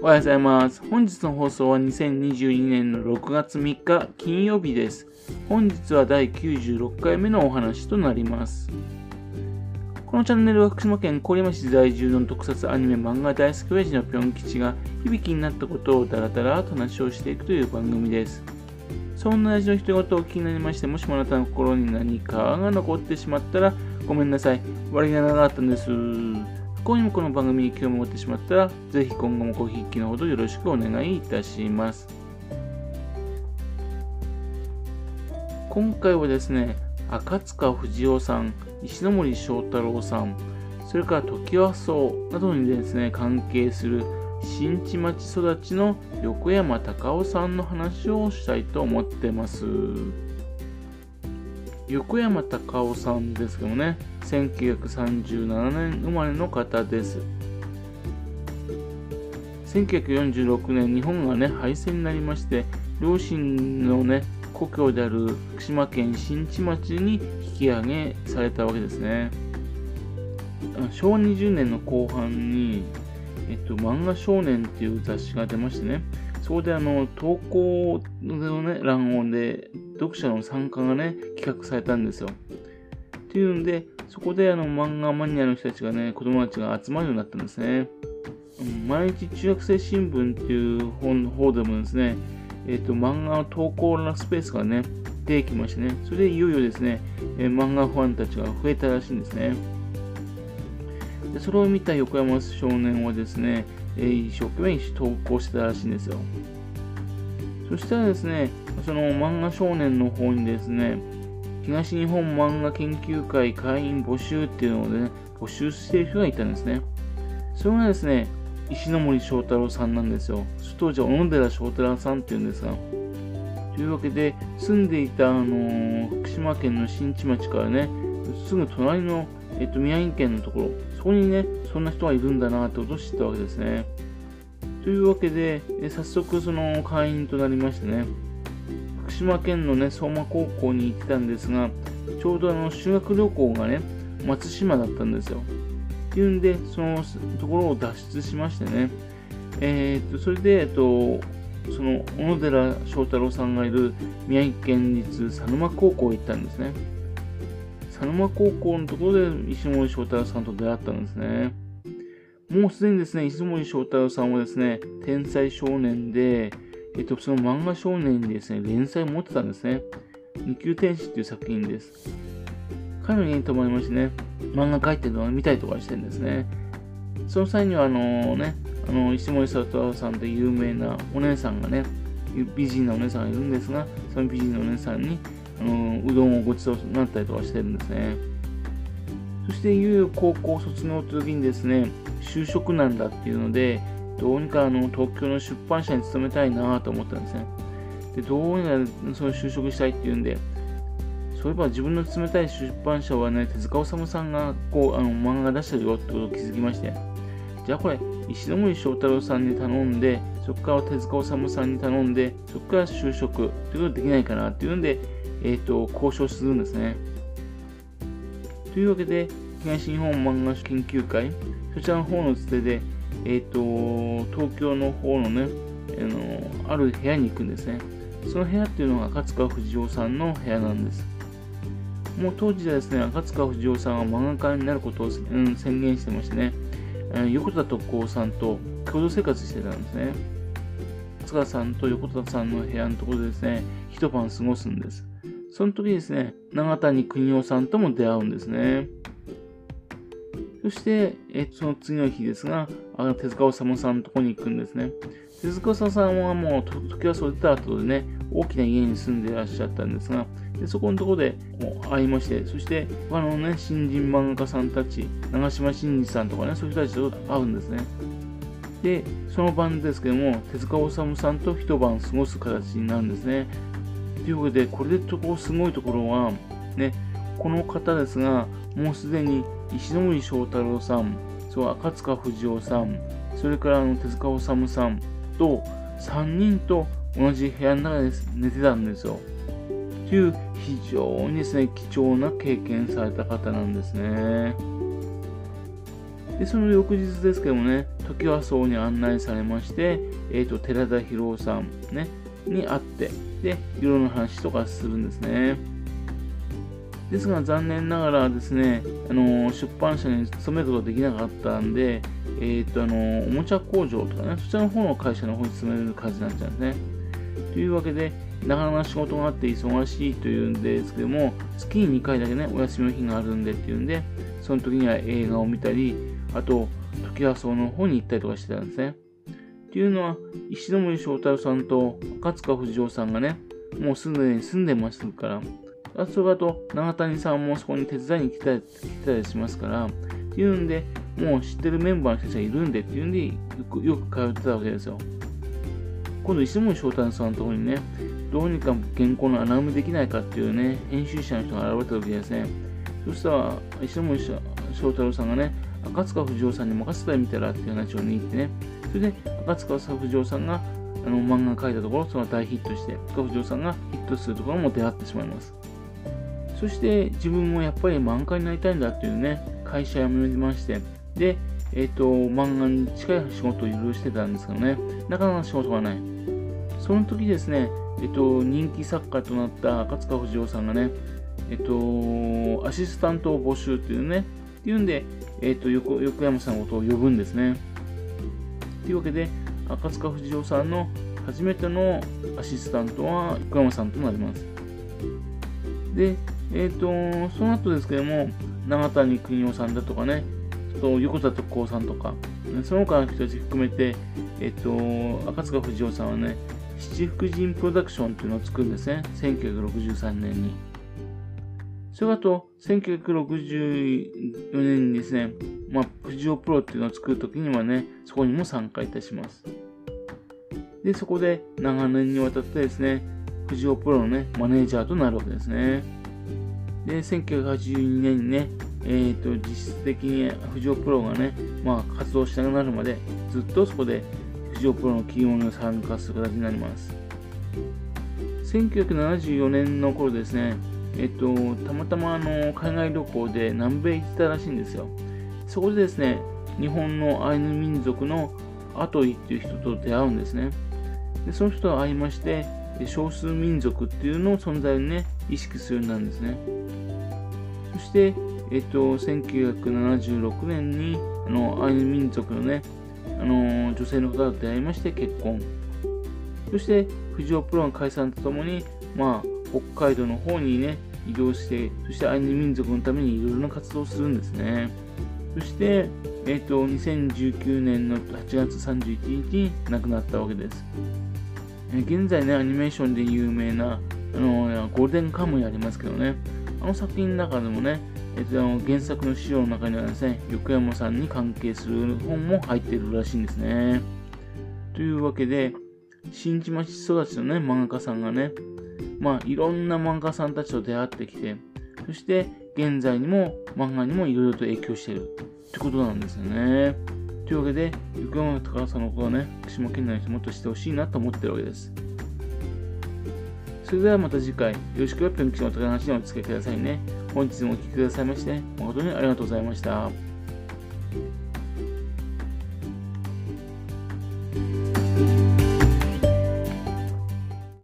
おはようございます。本日の放送は2022年の6月3日金曜日です。本日は第96回目のお話となります。このチャンネルは福島県郡山市在住の特撮アニメ漫画大好き親父のぴょん吉が響きになったことをダラダラと話をしていくという番組です。そんな親父の一言を気になりまして、もしもあなたの心に何かが残ってしまったらごめんなさい。悪気がなかったんです。不幸にもこの番組に興味を持ってしまったら、ぜひ今後もごひいきのほどよろしくお願いいたします。今回はですね、赤塚不二夫さん、石森章太郎さん、それから時はそうなどにですね、関係する新地町育ちの横山隆夫さんの話をしたいと思ってます。横山隆夫さんですけどね、1937年生まれの方です。1946年、日本がね、敗戦になりまして、両親のね、故郷である福島県新地町に引き上げされたわけですね。昭和20年の後半に、えっと、漫画少年っていう雑誌が出ましてね、そこであの、投稿のね、欄をで、読者の参加がね、企画されたんですよ。っていうんで、そこであの、漫画マニアの人たちがね、子供たちが集まるようになったんですね。毎日中学生新聞っていう本の方でもですね、えっ、と、漫画の投稿のスペースがね、出てきましてね、それでいよいよですね、えー漫画ファンたちが増えたらしいんですね。でそれを見た横山少年はですね、えー一生懸命投稿してたらしいんですよ。そしたらですね、その漫画少年の方にですね、東日本漫画研究会会員募集っていうのをね、募集している人がいたんですね。それがですね、石森章太郎さんなんですよ。当時は小野寺章太郎さんっていうんですが。というわけで、住んでいた、あのー福島県の新地町からね、すぐ隣の、えっと、宮城県のところ、そこにね、そんな人がいるんだなってことを知ったわけですね。というわけで、え早速その会員となりましてね、島県のね、相馬高校に行ってたんですが、ちょうどあの修学旅行がね、松島だったんですよ。っていうんで、そのところを脱出しましてね、えー、とそれで、えっと、その小野寺翔太郎さんがいる宮城県立佐沼高校へ行ったんですね。佐沼高校のところで石森章太郎さんと出会ったんですね。もうすでにですね、石森章太郎さんはですね、天才少年で、えっと、その漫画少年にですね、連載を持ってたんですね。二級天使っていう作品です。彼の家に泊まりましてね、漫画描いてるのを見たりとかしてるんですね。その際には、あのね、あの石森章太さんという有名なお姉さんがね、美人なお姉さんがいるんですが、その美人のお姉さんに、あのうどんをごちそうになったりとかしてるんですね。そして、いよいよ高校卒業の時にですね、就職なんだっていうので、どうにかあの東京の出版社に勤めたいなと思ったんですね。で、どうにかその就職したいっていうんで、そういえば自分の勤めたい出版社はね、手塚治虫さんがこうあの漫画出してるよってことを気づきまして、じゃあこれ、石森章太郎さんに頼んで、そこから手塚治虫さんに頼んで、そこから就職っていうことできないかなっていうんで、えっ、と、交渉するんですね。というわけで、東日本漫画研究会、そちらの方のつてで、えっ、と、東京の方のね、あの、ある部屋に行くんですね。その部屋っていうのが赤塚不二夫さんの部屋なんです。もう当時はですね、赤塚不二夫さんは漫画家になることを、うん宣言してましてね、えー横田徳子さんと共同生活してたんですね。塚さんと横田さんの部屋のところでですね、一晩過ごすんです。その時にですね、長谷邦夫さんとも出会うんですね。そして、えーその次の日ですが、あ手塚治虫さんのところに行くんですね。手塚治虫さんはもう時はそれた後でね、大きな家に住んでいらっしゃったんですが、でそこのところでもう会いまして、そして他のね、新人漫画家さんたち、長嶋真司さんとかね、そういう人たちと会うんですね。で、その晩ですけども、手塚治虫さんと一晩過ごす形になるんですね。というわけで、これでとこすごいところは、ね、この方ですが、もうすでに石森章太郎さん、そう赤塚不二夫さん、それからあの手塚治虫さんと3人と同じ部屋の中で寝てたんですよ。という非常にですね、貴重な経験された方なんですね。で、その翌日ですけどもね、時は荘に案内されまして、えっ、ー、と、寺田博さん、ね、に会って、で、いろんな話とかするんですね。ですが残念ながらですね、あの出版社に勤めることができなかったんで、えっ、と、あのおもちゃ工場とかね、そちらの方の会社の方に勤める感じになっちゃうんですね。というわけで、なかなか仕事があって忙しいというんですけども、月に2回だけね、お休みの日があるんでっていうんで、その時には映画を見たり、あと、時はその方に行ったりとかしてたんですね。っていうのは、石森章太郎さんと赤塚不二夫さんがね、もうすでに住んでますから、あそれと長谷さんもそこに手伝いに来たり来たりしますから、っていうんで、もう知ってるメンバーの人たちがいるんでっていうんで、よくよく通ってたわけですよ。今度、石森章太郎さんのところにね、どうにか原稿の穴埋めできないかっていうね、編集者の人が現れた時ですね、そしたら、石森章太郎さんがね、赤塚不二夫さんに任せてみたらっていう話を握ってね、それで赤塚不二夫さんがあの漫画を描いたところ、その大ヒットして、赤不二夫さんがヒットするところも出会ってしまいます。そして自分もやっぱり漫画になりたいんだっていうね、会社辞めまして、で、えっ、ー、と、漫画に近い仕事をいろいろしてたんですけどね、なかなか仕事がない。その時ですね、えっ、ー、と、人気作家となった赤塚不二夫さんがね、えっ、ー、と、アシスタントを募集っていうね、っていうんで、えっ、と、横横山さんのことを呼ぶんですね。というわけで、赤塚不二夫さんの初めてのアシスタントは横山さんとなります。で、えっ、ー、と、その後ですけども、長谷邦夫さんだとかね、と横田徳光さんとか、その他の人たち含めて、えっ、ー、と、赤塚不二夫さんはね、七福神プロダクションっていうのを作るんですね。1963年に。それあと、1964年にですね、まあ、藤尾プロっていうのを作るときにはね、そこにも参加いたします。で、そこで長年にわたってですね、藤尾プロのね、マネージャーとなるわけですね。で、1982年にね、えーと、実質的に藤尾プロがね、まあ、活動しなくなるまで、ずっとそこで藤尾プロの企業に参加する形になります。1974年の頃ですね、えっと、たまたまあの海外旅行で南米行ったらしいんですよ。そこでですね、日本のアイヌ民族のアトイっていう人と出会うんですね。でその人と会いまして、少数民族っていうのを存在にね、意識するようになるんですね。そして、えっと、1976年にあのアイヌ民族のね、あの女性の方と出会いまして結婚。そして、藤尾プロの解散とともに、まあ、北海道の方にね、移動して、そしてアイヌ民族のためにいろいろな活動をするんですね。そして、えっ、と、2019年の8月31日に亡くなったわけです。現在ね、アニメーションで有名な、あのゴールデンカムイありますけどね、あの作品の中でもね、えっ、と、原作の資料の中にはですね、横山さんに関係する本も入っているらしいんですね。というわけで、新地町育ちのね、漫画家さんがね、まあ、いろんな漫画家さんたちと出会ってきて、そして現在にも漫画にもいろいろと影響しているってことなんですよね。というわけで、横山高さんのことはね、福島県内の人もっとしてほしいなと思ってるわけです。それではまた次回、よろしくぴょん吉の高話にお付き合いくださいね。本日もお聴きくださいまして、誠にありがとうございました。